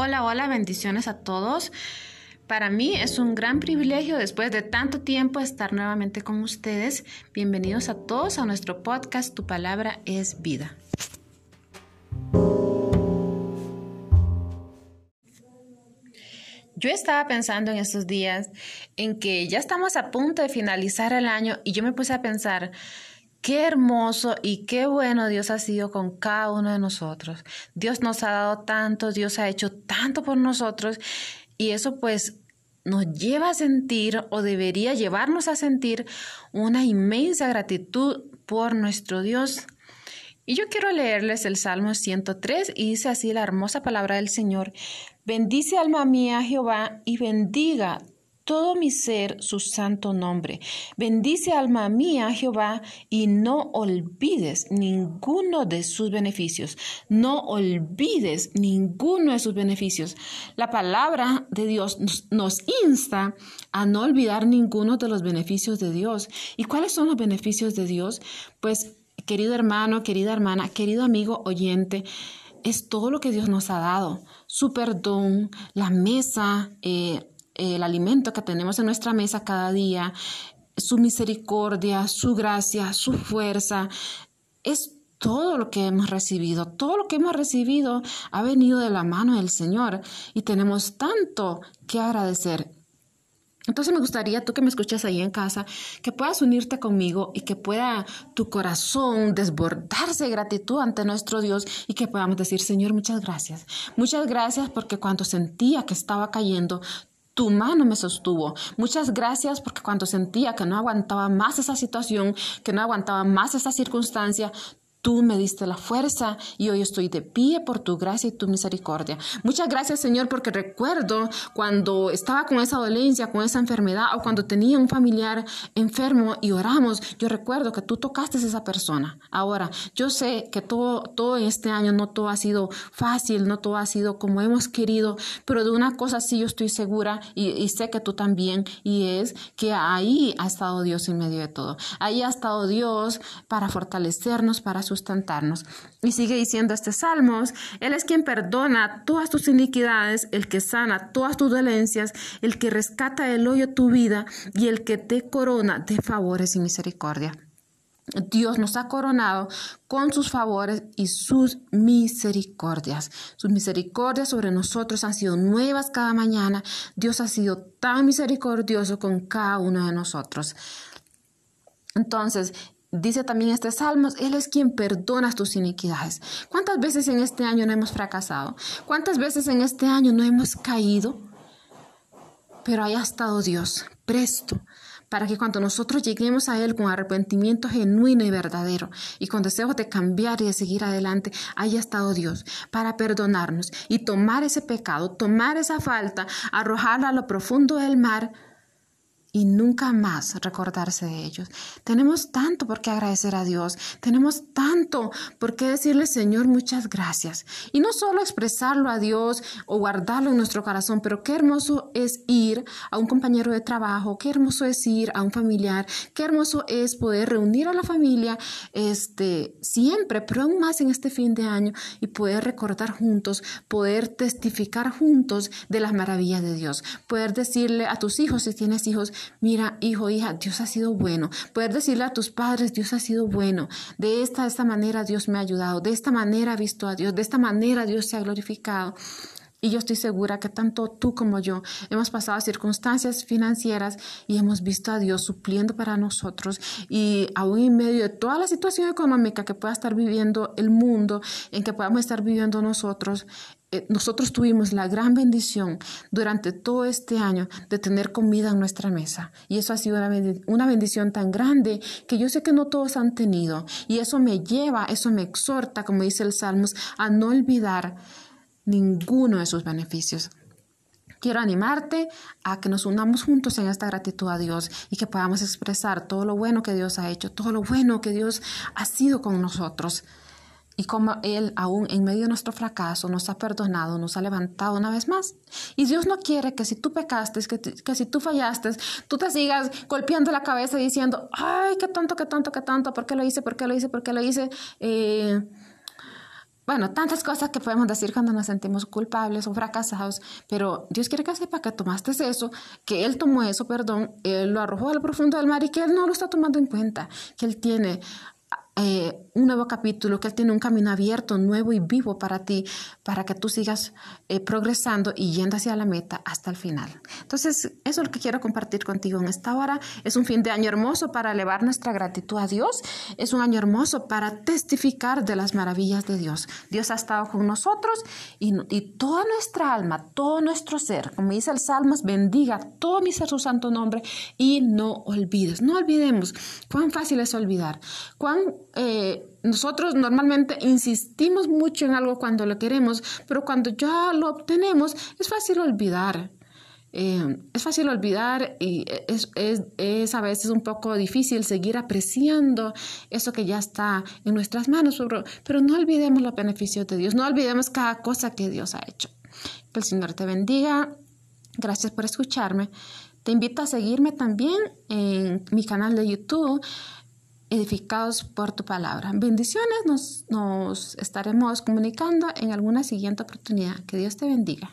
Hola, hola, bendiciones a todos. Para mí es un gran privilegio después de tanto tiempo estar nuevamente con ustedes. Bienvenidos a todos a nuestro podcast Tu palabra es vida. Yo estaba pensando en estos días en que ya estamos a punto de finalizar el año y yo me puse a pensar, Qué hermoso y qué bueno Dios ha sido con cada uno de nosotros. Dios nos ha dado tanto, Dios ha hecho tanto por nosotros y eso pues nos lleva a sentir o debería llevarnos a sentir una inmensa gratitud por nuestro Dios. Y yo quiero leerles el Salmo 103 y dice así la hermosa palabra del Señor. Bendice alma mía Jehová y bendiga todo mi ser su santo nombre. Bendice alma mía Jehová y no olvides ninguno de sus beneficios. No olvides ninguno de sus beneficios. La palabra de Dios nos, insta a no olvidar ninguno de los beneficios de Dios. ¿Y cuáles son los beneficios de Dios? Pues, querido hermano, querida hermana, querido amigo oyente, es todo lo que Dios nos ha dado. Su perdón, la mesa, eh, el alimento que tenemos en nuestra mesa cada día, su misericordia, su gracia, su fuerza, es todo lo que hemos recibido, todo lo que hemos recibido ha venido de la mano del Señor y tenemos tanto que agradecer. Entonces me gustaría, tú que me escuchas ahí en casa, que puedas unirte conmigo y que pueda tu corazón desbordarse de gratitud ante nuestro Dios y que podamos decir, Señor, muchas gracias. Muchas gracias porque cuando sentía que estaba cayendo, tu mano me sostuvo. Muchas gracias porque cuando sentía que no aguantaba más esa situación, que no aguantaba más esa circunstancia, Tú me diste la fuerza y hoy estoy de pie por tu gracia y tu misericordia. Muchas gracias, Señor, porque recuerdo cuando estaba con esa dolencia, con esa enfermedad o cuando tenía un familiar enfermo y oramos, yo recuerdo que tú tocaste a esa persona. Ahora, yo sé que todo, todo este año no todo ha sido fácil, no todo ha sido como hemos querido, pero de una cosa sí yo estoy segura y, y sé que tú también, y es que ahí ha estado Dios en medio de todo. Ahí ha estado Dios para fortalecernos, para sustentarnos. Y sigue diciendo este Salmos, Él es quien perdona todas tus iniquidades, el que sana todas tus dolencias, el que rescata del hoyo tu vida y el que te corona de favores y misericordia. Dios nos ha coronado con sus favores y sus misericordias. Sus misericordias sobre nosotros han sido nuevas cada mañana. Dios ha sido tan misericordioso con cada uno de nosotros. Entonces, Dice también este Salmos, Él es quien perdona tus iniquidades. ¿Cuántas veces en este año no hemos fracasado? ¿Cuántas veces en este año no hemos caído? Pero haya estado Dios presto para que cuando nosotros lleguemos a Él con arrepentimiento genuino y verdadero y con deseos de cambiar y de seguir adelante, haya estado Dios para perdonarnos y tomar ese pecado, tomar esa falta, arrojarla a lo profundo del mar y nunca más recordarse de ellos. Tenemos tanto por qué agradecer a Dios, tenemos tanto por qué decirle, Señor, muchas gracias. Y no solo expresarlo a Dios o guardarlo en nuestro corazón, pero qué hermoso es ir a un compañero de trabajo, qué hermoso es ir a un familiar, qué hermoso es poder reunir a la familia este, siempre, pero aún más en este fin de año y poder recordar juntos, poder testificar juntos de las maravillas de Dios, poder decirle a tus hijos, si tienes hijos, mira, hijo, hija, Dios ha sido bueno. Poder decirle a tus padres, Dios ha sido bueno. De esta, esta manera Dios me ha ayudado. De esta manera he visto a Dios. De esta manera Dios se ha glorificado. Y yo estoy segura que tanto tú como yo hemos pasado circunstancias financieras y hemos visto a Dios supliendo para nosotros. Y aún en medio de toda la situación económica que pueda estar viviendo el mundo, en que podamos estar viviendo nosotros, eh, nosotros tuvimos la gran bendición durante todo este año de tener comida en nuestra mesa. Y eso ha sido una bendición tan grande que yo sé que no todos han tenido. Y eso me lleva, eso me exhorta, como dice el Salmos, a no olvidar ninguno de sus beneficios. Quiero animarte a que nos unamos juntos en esta gratitud a Dios y que podamos expresar todo lo bueno que Dios ha hecho, todo lo bueno que Dios ha sido con nosotros y como Él, aún en medio de nuestro fracaso, nos ha perdonado, nos ha levantado una vez más. Y Dios no quiere que si tú pecaste, que, si tú fallaste, tú te sigas golpeando la cabeza diciendo, ay, qué tonto, qué tonto, qué tonto, ¿por qué lo hice? ¿Por qué lo hice? ¿Por qué lo hice? Eh, bueno, tantas cosas que podemos decir cuando nos sentimos culpables o fracasados, pero Dios quiere que sepa que tomaste eso, que Él tomó eso, perdón, Él lo arrojó al profundo del mar y que Él no lo está tomando en cuenta, que Él tiene eh, un nuevo capítulo, que Él tiene un camino abierto, nuevo y vivo para ti, para que tú sigas eh, progresando y yendo hacia la meta hasta el final. Entonces, eso es lo que quiero compartir contigo en esta hora. Es un fin de año hermoso para elevar nuestra gratitud a Dios. Es un año hermoso para testificar de las maravillas de Dios. Dios ha estado con nosotros y, y toda nuestra alma, todo nuestro ser, como dice el Salmos, bendiga todo mi ser su santo nombre y no olvides, no olvidemos cuán fácil es olvidar, cuán eh, nosotros normalmente insistimos mucho en algo cuando lo queremos, pero cuando ya lo obtenemos es fácil olvidar. Eh, es fácil olvidar y es, es, a veces un poco difícil seguir apreciando eso que ya está en nuestras manos, pero, pero no olvidemos los beneficios de Dios, no olvidemos cada cosa que Dios ha hecho. Que el Señor te bendiga. Gracias por escucharme. Te invito a seguirme también en mi canal de YouTube edificados por tu palabra. Bendiciones, nos, nos estaremos comunicando en alguna siguiente oportunidad. Que Dios te bendiga.